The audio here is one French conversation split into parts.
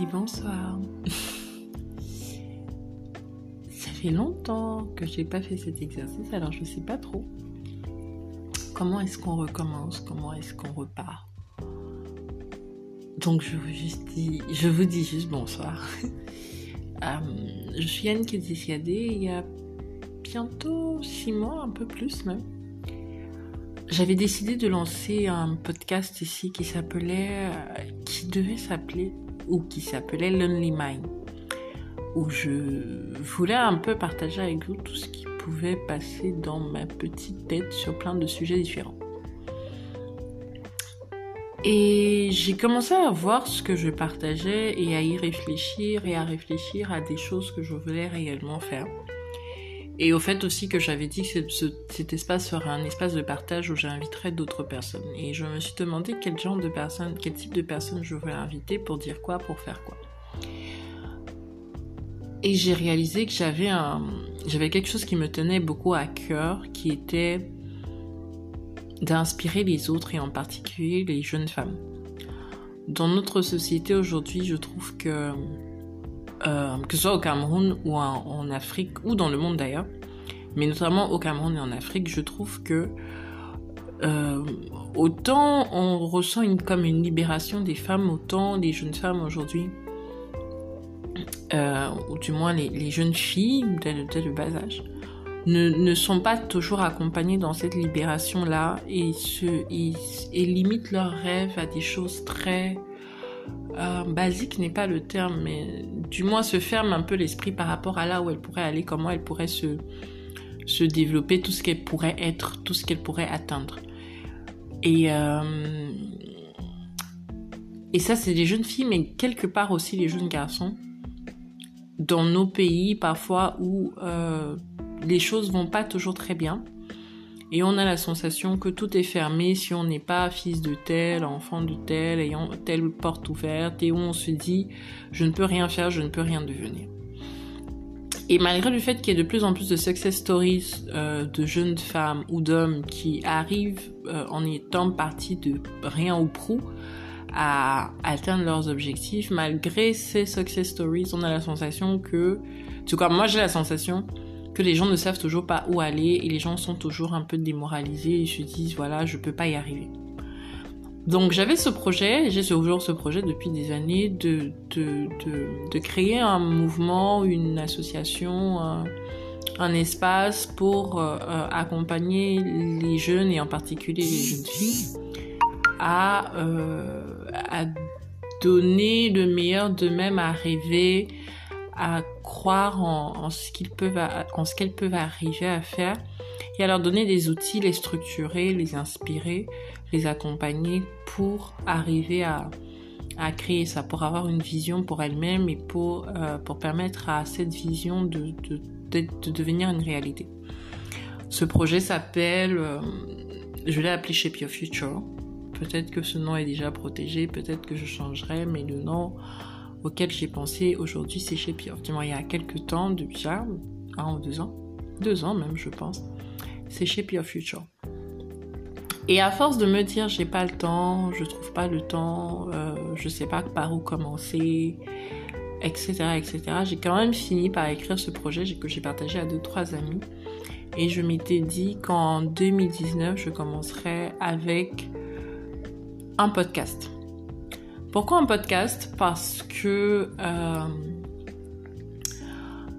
dis bonsoir. Ça fait longtemps que j'ai pas fait cet exercice, alors je sais pas trop. Comment est-ce qu'on recommence? Comment est-ce qu'on repart? Donc je vous, juste dis, je vous dis juste bonsoir. Euh, je suis Anne Kézisiadé, il y a bientôt six mois, un peu plus même. J'avais décidé de lancer un podcast ici qui s'appelait, euh, qui devait s'appeler, qui s'appelait Lonely Mind, où je voulais un peu partager avec vous tout ce qui pouvait passer dans ma petite tête sur plein de sujets différents. Et j'ai commencé à voir ce que je partageais et à y réfléchir et à réfléchir à des choses que je voulais réellement faire. Et au fait aussi que j'avais dit que cet espace serait un espace de partage où j'inviterais d'autres personnes. Et je me suis demandé quel genre de personnes, quel type de personnes je voulais inviter pour dire quoi, pour faire quoi. Et j'ai réalisé que j'avais un, j'avais quelque chose qui me tenait beaucoup à cœur, qui était d'inspirer les autres et en particulier les jeunes femmes. Dans notre société aujourd'hui, je trouve que euh, que ce soit au Cameroun ou en, Afrique ou dans le monde d'ailleurs, mais notamment au Cameroun et en Afrique, je trouve que euh, autant on ressent une, comme une libération des femmes, autant les jeunes femmes aujourd'hui, euh, ou du moins les, jeunes filles dès le, bas âge, ne, ne, sont pas toujours accompagnées dans cette libération-là et, se, et limitent leurs rêves à des choses très euh, basique n'est pas le terme, mais du moins se ferme un peu l'esprit par rapport à là où elle pourrait aller, comment elle pourrait se, se développer, tout ce qu'elle pourrait être, tout ce qu'elle pourrait atteindre. Et, euh, et ça, c'est les jeunes filles, mais quelque part aussi les jeunes garçons. Dans nos pays, parfois, où euh, les choses vont pas toujours très bien et on a la sensation que tout est fermé si on n'est pas fils de tel, enfant de tel, ayant telle porte ouverte, et où on se dit je ne peux rien faire, je ne peux rien devenir. Et malgré le fait qu'il y ait de plus en plus de success stories euh, de jeunes femmes ou d'hommes qui arrivent euh, en étant partis de rien ou prou à atteindre leurs objectifs, malgré ces success stories, on a la sensation que, en tout cas moi j'ai la sensation que les gens ne savent toujours pas où aller et les gens sont toujours un peu démoralisés et se disent voilà, je peux pas y arriver. Donc j'avais ce projet, j'ai toujours ce projet depuis des années de, de, de, créer un mouvement, une association, un, espace pour euh, accompagner les jeunes et en particulier les jeunes filles à, euh, à donner le meilleur d'eux-mêmes, à rêver, à croire en, ce qu'ils peuvent, en qu'elles peuvent arriver à faire et à leur donner des outils, les structurer, les inspirer, les accompagner pour arriver à, à créer ça, pour avoir une vision pour elles-mêmes et pour, euh, pour permettre à cette vision de, de, de, devenir une réalité. Ce projet s'appelle, euh, je l'ai appelé Shape Your Future. Peut-être que ce nom est déjà protégé, peut-être que je changerai, mais le nom auquel j'ai pensé aujourd'hui, c'est chez Pure. Du moins, il y a quelques temps, déjà, un ou deux ans, deux ans même, je pense, c'est chez Pure Future. Et à force de me dire, j'ai pas le temps, je trouve pas le temps, euh, je sais pas par où commencer, etc., etc., j'ai quand même fini par écrire ce projet que j'ai partagé à deux, trois amis. Et je m'étais dit qu'en 2019, je commencerai avec un podcast. Pourquoi un podcast? Parce que euh,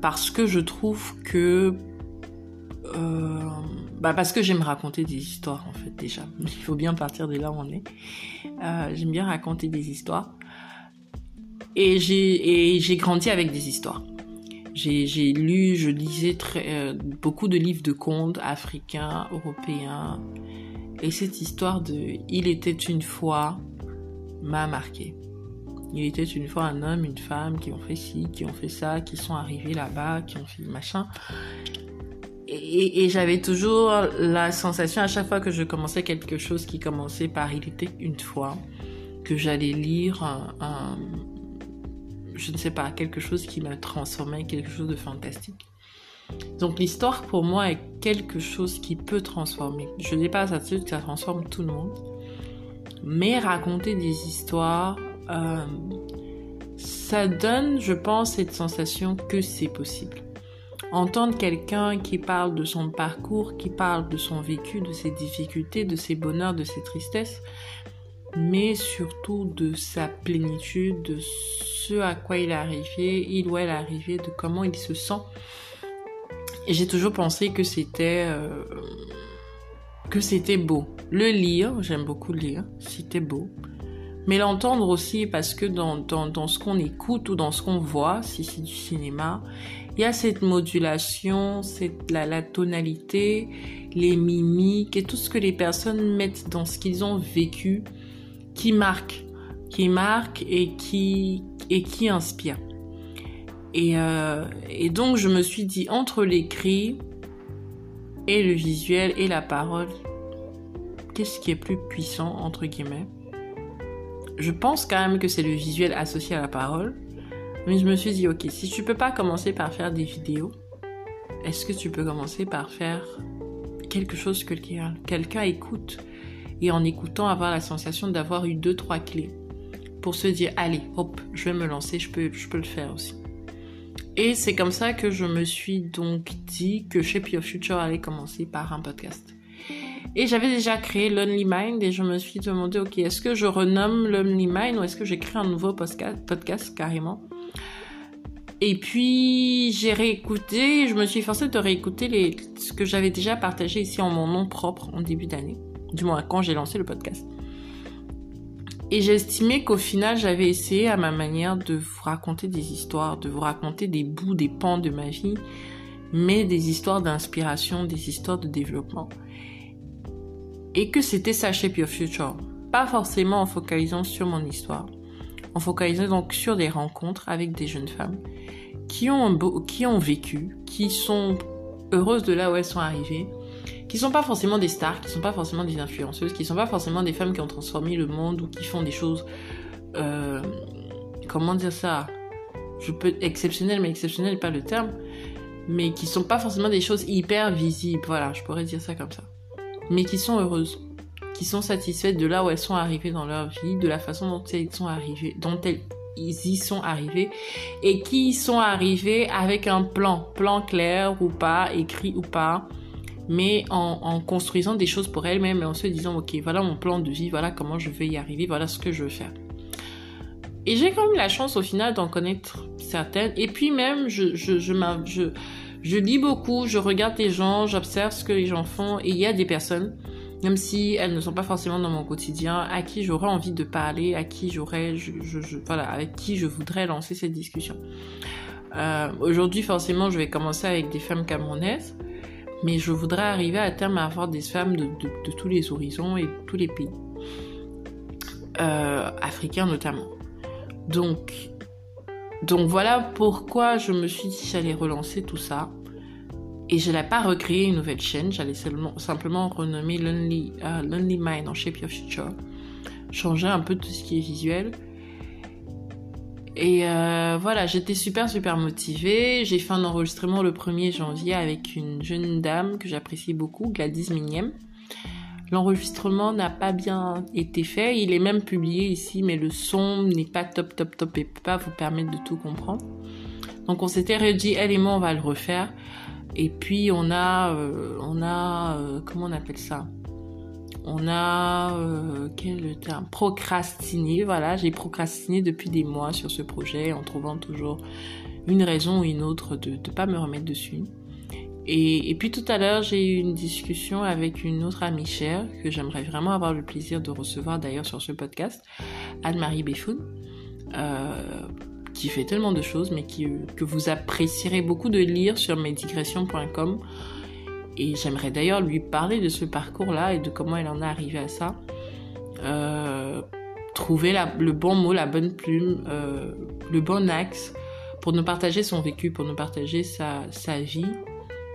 parce que je trouve que euh, bah parce que j'aime raconter des histoires en fait déjà. Il faut bien partir de là où on est. Euh, j'aime bien raconter des histoires et j'ai j'ai grandi avec des histoires. J'ai lu, je lisais très, beaucoup de livres de contes africains, européens. Et cette histoire de Il était une fois, m'a marqué. Il était une fois un homme, une femme qui ont fait ci, qui ont fait ça, qui sont arrivés là-bas, qui ont fait machin. Et, j'avais toujours la sensation à chaque fois que je commençais quelque chose qui commençait par il était une fois, que j'allais lire un, je ne sais pas, quelque chose qui m'a transformé, quelque chose de fantastique. Donc l'histoire pour moi est quelque chose qui peut transformer. Je ne dis pas ça ça transforme tout le monde, mais raconter des histoires, euh, ça donne, je pense, cette sensation que c'est possible. Entendre quelqu'un qui parle de son parcours, qui parle de son vécu, de ses difficultés, de ses bonheurs, de ses tristesses, mais surtout de sa plénitude, de ce à quoi il est arrivé, il ou elle est arrivé, de comment il se sent. J'ai toujours pensé que c'était euh, que c'était beau. Le lire, j'aime beaucoup lire, c'était beau. Mais l'entendre aussi parce que dans, dans, dans ce qu'on écoute ou dans ce qu'on voit, si c'est du cinéma, il y a cette modulation, cette, la, la tonalité, les mimiques et tout ce que les personnes mettent dans ce qu'ils ont vécu qui marque, qui marque et qui, et qui inspire. Et, euh, et donc je me suis dit entre l'écrit et le visuel et la parole, qu'est-ce qui est plus puissant entre guillemets? Je pense quand même que c'est le visuel associé à la parole. Mais je me suis dit, ok, si tu peux pas commencer par faire des vidéos, est-ce que tu peux commencer par faire quelque chose que quelqu'un écoute? Et en écoutant avoir la sensation d'avoir eu deux, trois clés pour se dire, allez, hop, je vais me lancer, je peux, je peux le faire aussi. Et c'est comme ça que je me suis donc dit que Shape Your Future allait commencer par un podcast. Et j'avais déjà créé Lonely Mind et je me suis demandé, ok, est-ce que je renomme Lonely Mind ou est-ce que j'écris un nouveau podcast, carrément? Et puis j'ai réécouté, je me suis forcée de réécouter les, ce que j'avais déjà partagé ici en mon nom propre en début d'année, du moins quand j'ai lancé le podcast. Et estimé qu'au final, j'avais essayé à ma manière de vous raconter des histoires, de vous raconter des bouts, des pans de ma vie, mais des histoires d'inspiration, des histoires de développement. Et que c'était ça Shape Your Future. Pas forcément en focalisant sur mon histoire, en focalisant donc sur des rencontres avec des jeunes femmes qui ont vécu, qui sont heureuses de là où elles sont arrivées, qui sont pas forcément des stars, qui sont pas forcément des influenceuses, qui sont pas forcément des femmes qui ont transformé le monde ou qui font des choses, euh, comment dire ça, je peux exceptionnel, mais exceptionnel n'est pas le terme, mais qui sont pas forcément des choses hyper visibles, voilà, je pourrais dire ça comme ça, mais qui sont heureuses, qui sont satisfaites de là où elles sont arrivées dans leur vie, de la façon dont elles sont arrivées, dont elles y sont arrivés et qui y sont arrivés avec un plan, plan clair ou pas, écrit ou pas, mais en, construisant des choses pour elles-mêmes et en se disant, ok, voilà mon plan de vie, voilà comment je vais y arriver, voilà ce que je veux faire. Et j'ai quand même la chance au final d'en connaître certaines. Et puis même, je, je, je, je, je lis beaucoup, je regarde les gens, j'observe ce que les gens font et il y a des personnes même si elles ne sont pas forcément dans mon quotidien, à qui j'aurais envie de parler, à qui j'aurais, voilà, avec qui je voudrais lancer cette discussion. Euh, Aujourd'hui, forcément, je vais commencer avec des femmes camerounaises, mais je voudrais arriver à terme à avoir des femmes de, tous les horizons et de tous les pays, euh, africains notamment. Donc, donc voilà pourquoi je me suis dit j'allais relancer tout ça. Et je n'allais pas recréer une nouvelle chaîne, j'allais simplement renommer Lonely, uh, Lonely Mind en Shape Your Future. Changer un peu tout ce qui est visuel. Et euh, voilà, j'étais super super motivée. J'ai fait un enregistrement le 1er janvier avec une jeune dame que j'apprécie beaucoup, Gladys Mignem. L'enregistrement n'a pas bien été fait. Il est même publié ici, mais le son n'est pas top top top et peut pas vous permettre de tout comprendre. Donc on s'était redit, elle et moi, on va le refaire. Et puis on a, euh, on a, euh, comment on appelle ça? On a, euh, quel terme? Procrastiné. Voilà, j'ai procrastiné depuis des mois sur ce projet en trouvant toujours une raison ou une autre de ne pas me remettre dessus. Et, et, puis tout à l'heure, j'ai eu une discussion avec une autre amie chère que j'aimerais vraiment avoir le plaisir de recevoir d'ailleurs sur ce podcast, Anne-Marie Béfoun. Euh, qui fait tellement de choses, mais qui, que vous apprécierez beaucoup de lire sur medigression.com. Et j'aimerais d'ailleurs lui parler de ce parcours-là et de comment elle en est arrivée à ça. Euh, trouver le bon mot, la bonne plume, euh, le bon axe pour nous partager son vécu, pour nous partager sa, sa vie,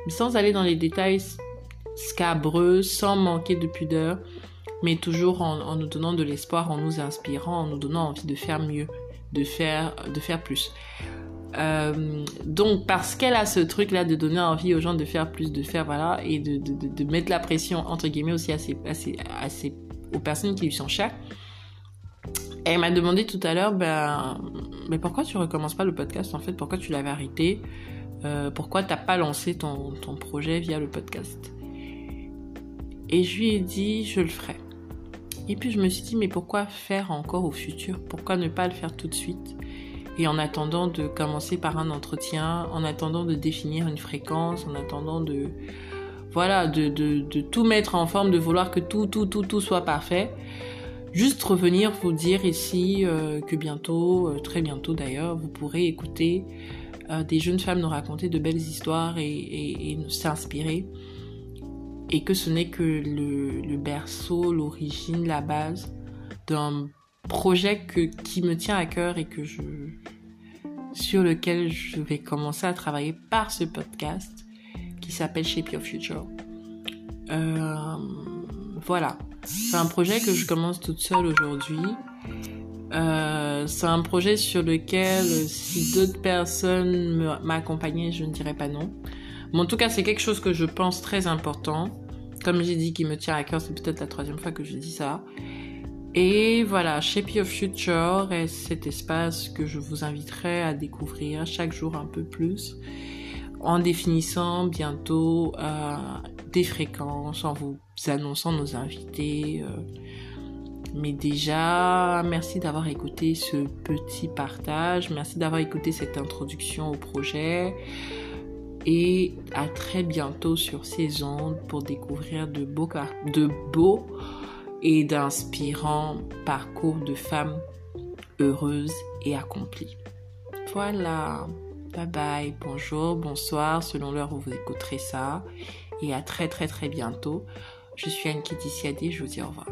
sans aller dans les détails scabreux, sans manquer de pudeur, mais toujours en, en nous donnant de l'espoir, en nous inspirant, en nous donnant envie de faire mieux de faire, de faire plus. Euh, donc parce qu'elle a ce truc là de donner envie aux gens de faire plus, de faire voilà, et de, mettre la pression entre guillemets aussi à aux personnes qui lui sont chères. Elle m'a demandé tout à l'heure, ben, mais pourquoi tu recommences pas le podcast en fait? Pourquoi tu l'avais arrêté? Euh, Pourquoi t'as pas lancé ton, ton projet via le podcast? Et je lui ai dit, je le ferai. Et puis je me suis dit, mais pourquoi faire encore au futur? Pourquoi ne pas le faire tout de suite? Et en attendant de commencer par un entretien, en attendant de définir une fréquence, en attendant de... Voilà, de, de, de tout mettre en forme, de vouloir que tout, tout, tout, tout soit parfait. Juste revenir vous dire ici euh, que bientôt, euh, très bientôt d'ailleurs, vous pourrez écouter euh, des jeunes femmes nous raconter de belles histoires et, et, et s'inspirer et que ce n'est que le berceau, l'origine, la base d'un projet que, qui me tient à cœur et que je, sur lequel je vais commencer à travailler par ce podcast qui s'appelle Shape Your Future. Euh, voilà, c'est un projet que je commence toute seule aujourd'hui. Euh, c'est un projet sur lequel si d'autres personnes m'accompagnaient, je ne dirais pas non. Mais en tout cas, c'est quelque chose que je pense très important. Comme j'ai dit, qui me tient à cœur, c'est peut-être la troisième fois que je dis ça. Et voilà, Shape Your Future est cet espace que je vous inviterai à découvrir chaque jour un peu plus en définissant bientôt euh, des fréquences, en vous annonçant nos invités. Euh. Mais déjà, merci d'avoir écouté ce petit partage, merci d'avoir écouté cette introduction au projet et à très bientôt sur ces ondes pour découvrir de beaux, de beaux et d'inspirants parcours de femmes heureuses et accomplies. Voilà, bye bye, bonjour, bonsoir, selon l'heure où vous écouterez ça, et à très très très bientôt. Je suis Anne Kitty je vous dis au revoir.